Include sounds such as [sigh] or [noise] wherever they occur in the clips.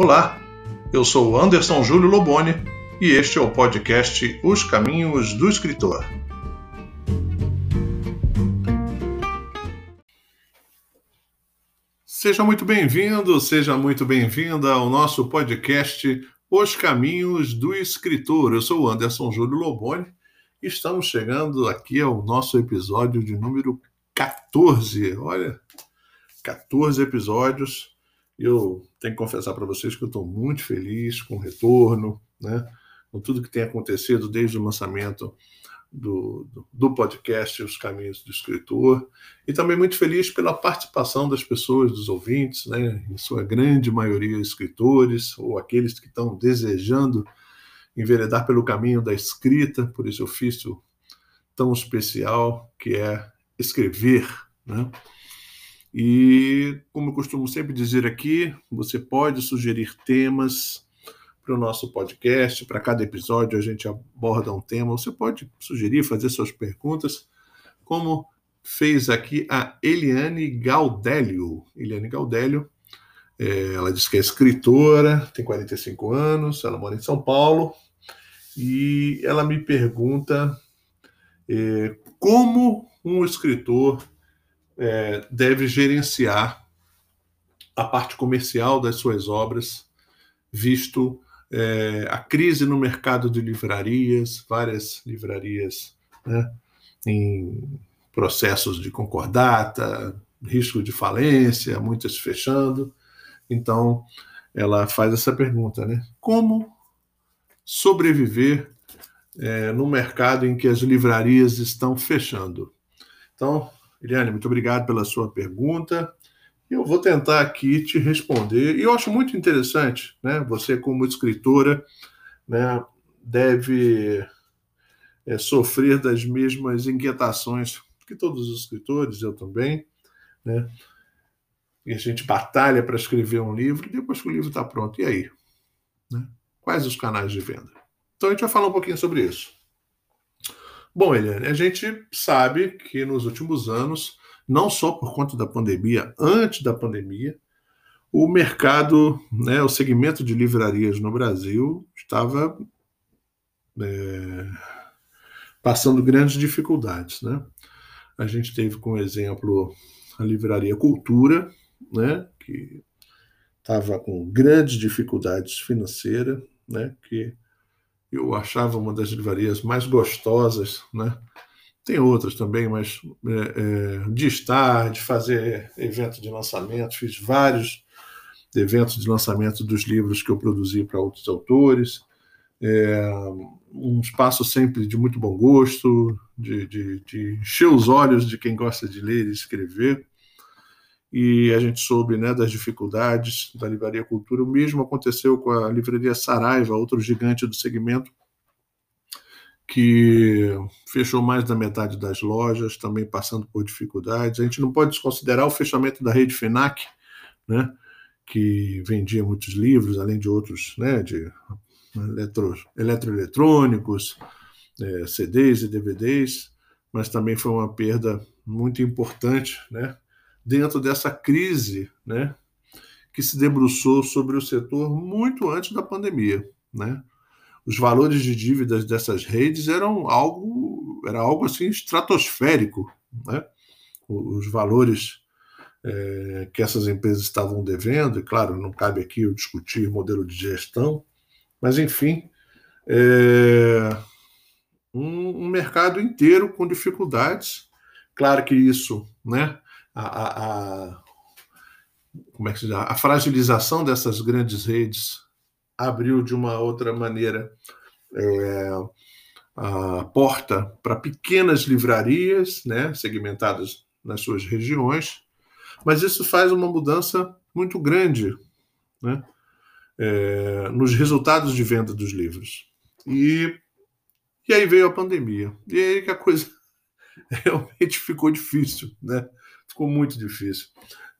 Olá, eu sou Anderson Júlio Loboni e este é o podcast Os Caminhos do Escritor. Seja muito bem-vindo, seja muito bem-vinda ao nosso podcast Os Caminhos do Escritor. Eu sou Anderson Júlio Loboni e estamos chegando aqui ao nosso episódio de número 14. Olha, 14 episódios eu tenho que confessar para vocês que eu estou muito feliz com o retorno, né? com tudo que tem acontecido desde o lançamento do, do, do, podcast Os Caminhos do Escritor, e também muito feliz pela participação das pessoas, dos ouvintes, né? em sua grande maioria escritores, ou aqueles que estão desejando enveredar pelo caminho da escrita, por esse ofício tão especial que é escrever. Né? E, como eu costumo sempre dizer aqui, você pode sugerir temas para o nosso podcast. Para cada episódio a gente aborda um tema. Você pode sugerir, fazer suas perguntas, como fez aqui a Eliane Gaudélio. Eliane Gaudélio, é, ela diz que é escritora, tem 45 anos, ela mora em São Paulo, e ela me pergunta é, como um escritor é, deve gerenciar a parte comercial das suas obras, visto é, a crise no mercado de livrarias, várias livrarias né, em processos de concordata, risco de falência, muitas fechando. Então, ela faz essa pergunta, né? Como sobreviver é, no mercado em que as livrarias estão fechando? Então, Eliane, muito obrigado pela sua pergunta. Eu vou tentar aqui te responder. E eu acho muito interessante, né? Você, como escritora, né, deve é, sofrer das mesmas inquietações que todos os escritores, eu também, né? E a gente batalha para escrever um livro, depois que o livro está pronto, e aí? Né? Quais os canais de venda? Então a gente vai falar um pouquinho sobre isso. Bom, Eliane, a gente sabe que nos últimos anos, não só por conta da pandemia, antes da pandemia, o mercado, né, o segmento de livrarias no Brasil estava é, passando grandes dificuldades. Né? A gente teve como exemplo a livraria Cultura, né, que estava com grandes dificuldades financeiras, né, que eu achava uma das livrarias mais gostosas, né? Tem outras também, mas é, é, de estar, de fazer evento de lançamento, fiz vários eventos de lançamento dos livros que eu produzi para outros autores. É, um espaço sempre de muito bom gosto, de, de, de encher os olhos de quem gosta de ler e escrever e a gente soube né, das dificuldades da Livraria Cultura. O mesmo aconteceu com a Livraria Saraiva, outro gigante do segmento, que fechou mais da metade das lojas, também passando por dificuldades. A gente não pode desconsiderar o fechamento da rede FENAC, né, que vendia muitos livros, além de outros, né, de eletro, eletroeletrônicos, é, CDs e DVDs, mas também foi uma perda muito importante, né, dentro dessa crise né, que se debruçou sobre o setor muito antes da pandemia. Né? Os valores de dívidas dessas redes eram algo, era algo assim estratosférico. Né? Os valores é, que essas empresas estavam devendo, e claro, não cabe aqui eu discutir modelo de gestão, mas enfim, é, um, um mercado inteiro com dificuldades. Claro que isso né, a, a, como é que se a fragilização dessas grandes redes abriu de uma outra maneira é, a porta para pequenas livrarias, né, segmentadas nas suas regiões, mas isso faz uma mudança muito grande né, é, nos resultados de venda dos livros. E, e aí veio a pandemia. E aí que a coisa [laughs] realmente ficou difícil. Né? Ficou muito difícil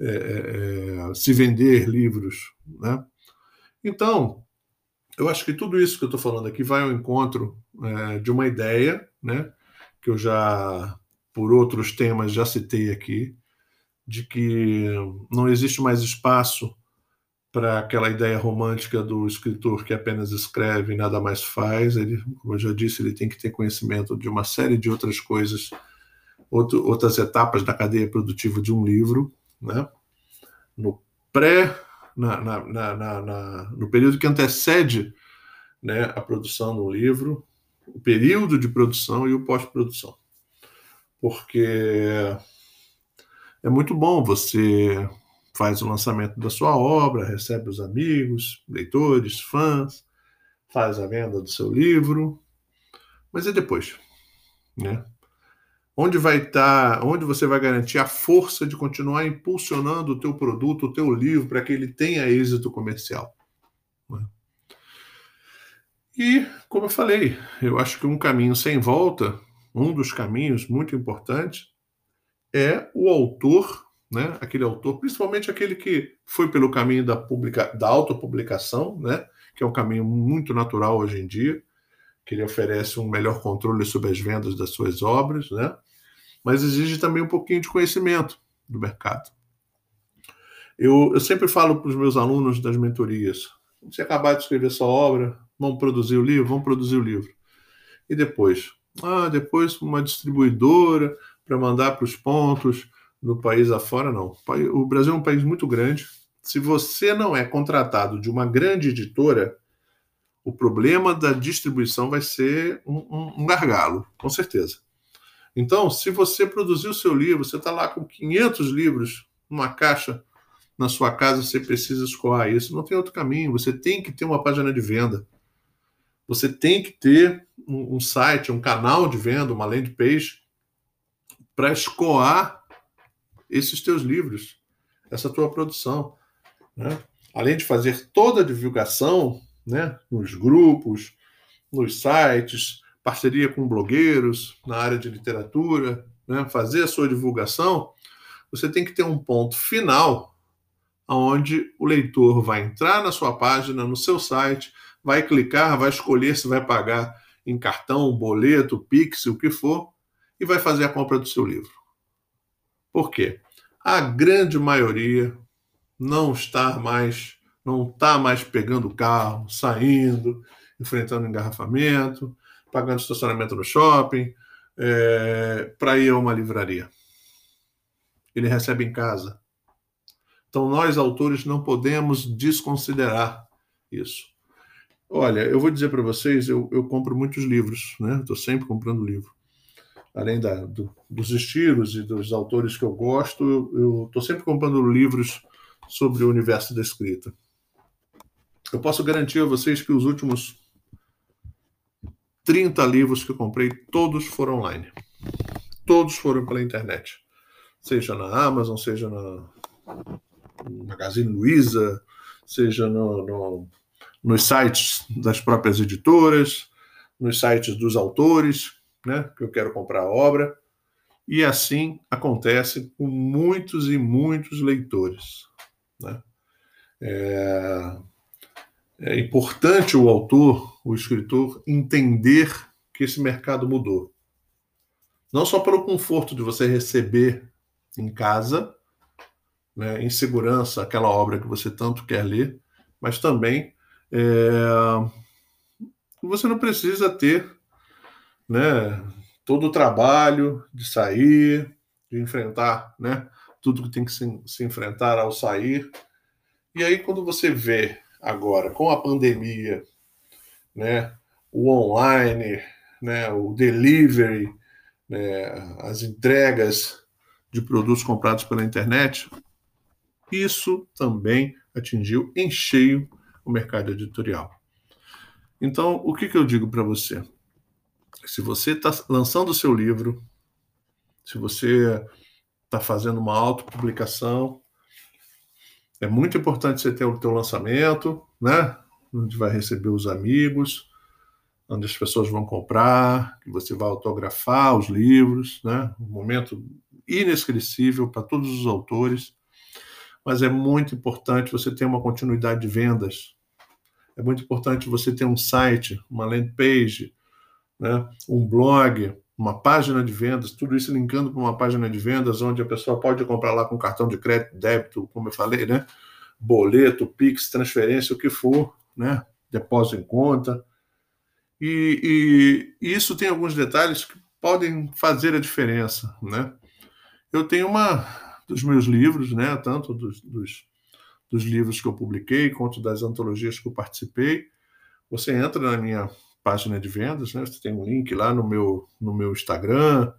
é, é, é, se vender livros. Né? Então, eu acho que tudo isso que eu estou falando aqui vai ao encontro é, de uma ideia, né, que eu já, por outros temas, já citei aqui, de que não existe mais espaço para aquela ideia romântica do escritor que apenas escreve e nada mais faz. Ele, como eu já disse, ele tem que ter conhecimento de uma série de outras coisas, outro, outras etapas da cadeia produtiva de um livro, né? No pré, na, na, na, no período que antecede né, a produção do livro, o período de produção e o pós-produção. Porque é muito bom você faz o lançamento da sua obra, recebe os amigos, leitores, fãs, faz a venda do seu livro, mas e depois, né? Onde vai estar, tá, onde você vai garantir a força de continuar impulsionando o teu produto, o teu livro, para que ele tenha êxito comercial? Né? E, como eu falei, eu acho que um caminho sem volta, um dos caminhos muito importantes, é o autor né? Aquele autor, principalmente aquele que foi pelo caminho da, publica, da autopublicação, né? Que é um caminho muito natural hoje em dia, que ele oferece um melhor controle sobre as vendas das suas obras, né? Mas exige também um pouquinho de conhecimento do mercado. Eu, eu sempre falo para os meus alunos das mentorias: se acabar de escrever sua obra, vamos produzir o livro, vamos produzir o livro. E depois? Ah, depois uma distribuidora para mandar para os pontos, no país afora, não. O Brasil é um país muito grande. Se você não é contratado de uma grande editora, o problema da distribuição vai ser um, um, um gargalo, com certeza. Então, se você produzir o seu livro, você está lá com 500 livros numa caixa na sua casa, você precisa escoar isso. Não tem outro caminho. Você tem que ter uma página de venda. Você tem que ter um, um site, um canal de venda, uma landing page, para escoar esses teus livros, essa tua produção. Né? Além de fazer toda a divulgação né, nos grupos, nos sites, parceria com blogueiros na área de literatura, né, fazer a sua divulgação, você tem que ter um ponto final onde o leitor vai entrar na sua página, no seu site, vai clicar, vai escolher se vai pagar em cartão, boleto, Pix, o que for, e vai fazer a compra do seu livro. Por quê? A grande maioria não está mais, não está mais pegando o carro, saindo, enfrentando engarrafamento, pagando estacionamento no shopping, é, para ir a uma livraria. Ele recebe em casa. Então, nós, autores, não podemos desconsiderar isso. Olha, eu vou dizer para vocês, eu, eu compro muitos livros, né? Estou sempre comprando livro além da, do, dos estilos e dos autores que eu gosto, eu estou sempre comprando livros sobre o universo da escrita. Eu posso garantir a vocês que os últimos 30 livros que eu comprei, todos foram online. Todos foram pela internet. Seja na Amazon, seja na Magazine Luiza, seja no, no, nos sites das próprias editoras, nos sites dos autores né, que eu quero comprar a obra. E assim acontece com muitos e muitos leitores. Né? É, é importante o autor, o escritor, entender que esse mercado mudou. Não só pelo conforto de você receber em casa, né, em segurança, aquela obra que você tanto quer ler, mas também é, você não precisa ter né, todo o trabalho de sair, de enfrentar, né, tudo que tem que se, se enfrentar ao sair. E aí quando você vê agora com a pandemia, né, o online, né, o delivery, né, as entregas de produtos comprados pela internet, isso também atingiu em cheio o mercado editorial. Então, o que, que eu digo para você? se você está lançando o seu livro, se você está fazendo uma autopublicação, é muito importante você ter o teu lançamento, né? Onde vai receber os amigos, onde as pessoas vão comprar, que você vai autografar os livros, né? Um momento inesquecível para todos os autores. Mas é muito importante você ter uma continuidade de vendas. É muito importante você ter um site, uma landing page, né? um blog, uma página de vendas, tudo isso linkando para uma página de vendas onde a pessoa pode comprar lá com cartão de crédito, débito, como eu falei, né? boleto, Pix, transferência, o que for, né? Depósito em conta. E, e, e isso tem alguns detalhes que podem fazer a diferença, né? Eu tenho uma dos meus livros, né? Tanto dos, dos, dos livros que eu publiquei quanto das antologias que eu participei. Você entra na minha página de vendas, né? Você tem um link lá no meu no meu Instagram.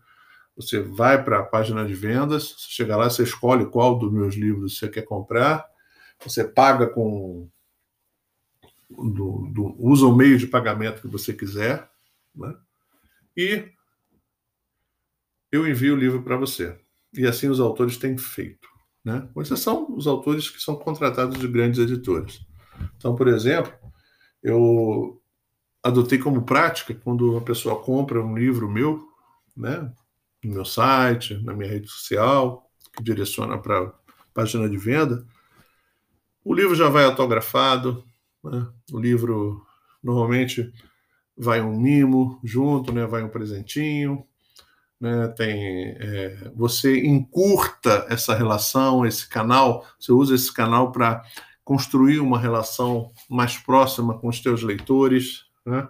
Você vai para a página de vendas, você chega lá, você escolhe qual dos meus livros você quer comprar, você paga com do, do, usa o meio de pagamento que você quiser, né? e eu envio o livro para você. E assim os autores têm feito. Né? Com exceção os autores que são contratados de grandes editoras. Então, por exemplo, eu adotei como prática, quando uma pessoa compra um livro meu, né, no meu site, na minha rede social, que direciona para a página de venda, o livro já vai autografado, né? o livro normalmente vai um mimo junto, né? vai um presentinho, né? tem é, você encurta essa relação, esse canal, você usa esse canal para construir uma relação mais próxima com os teus leitores, né?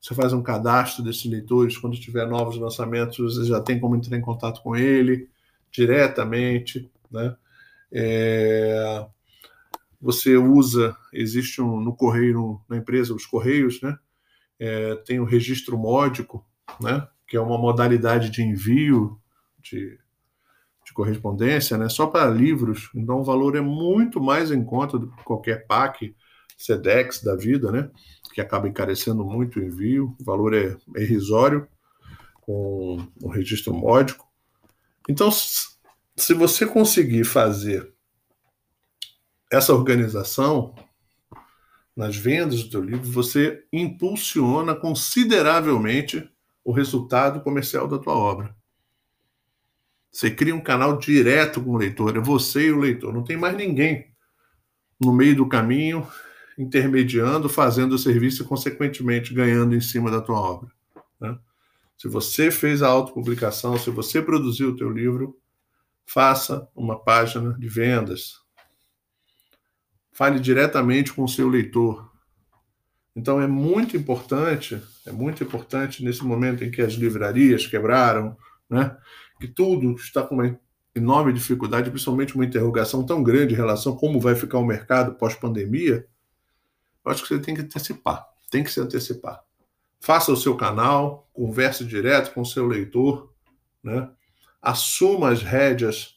Você faz um cadastro desses leitores, quando tiver novos lançamentos, você já tem como entrar em contato com ele diretamente, né? É, você usa, existe um, no correio, na empresa, os correios, né? É, tem o registro módico, né? Que é uma modalidade de envio de, de correspondência, né? Só para livros, então o valor é muito mais em conta do que qualquer PAC, SEDEX da vida, né? que acaba encarecendo muito o envio, o valor é, é irrisório com o registro módico. Então, se você conseguir fazer essa organização nas vendas do livro, você impulsiona consideravelmente o resultado comercial da tua obra. Você cria um canal direto com o leitor, é você e o leitor, não tem mais ninguém no meio do caminho intermediando, fazendo o serviço e, consequentemente, ganhando em cima da tua obra. Né? Se você fez a autopublicação, se você produziu o teu livro, faça uma página de vendas. Fale diretamente com o seu leitor. Então é muito importante, é muito importante nesse momento em que as livrarias quebraram, né? que tudo está com uma enorme dificuldade, principalmente uma interrogação tão grande em relação a como vai ficar o mercado pós-pandemia, eu acho que você tem que antecipar, tem que se antecipar. Faça o seu canal, converse direto com o seu leitor, né? assuma as rédeas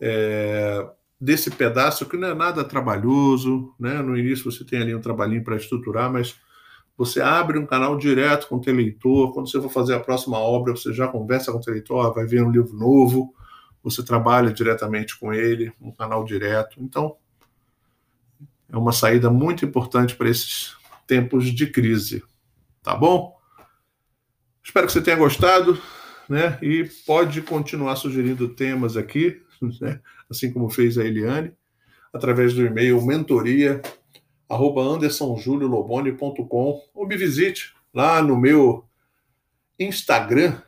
é, desse pedaço que não é nada trabalhoso, né? No início você tem ali um trabalhinho para estruturar, mas você abre um canal direto com o teu leitor. Quando você for fazer a próxima obra, você já conversa com o teu leitor, vai ver um livro novo, você trabalha diretamente com ele, um canal direto. Então, é uma saída muito importante para esses tempos de crise. Tá bom? Espero que você tenha gostado, né? E pode continuar sugerindo temas aqui, né? assim como fez a Eliane, através do e-mail mentoria arroba andersonjuliolobone.com ou me visite lá no meu Instagram,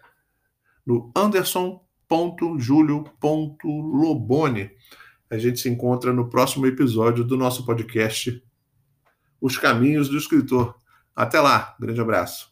no anderson.julio.lobone. A gente se encontra no próximo episódio do nosso podcast Os Caminhos do Escritor. Até lá, grande abraço.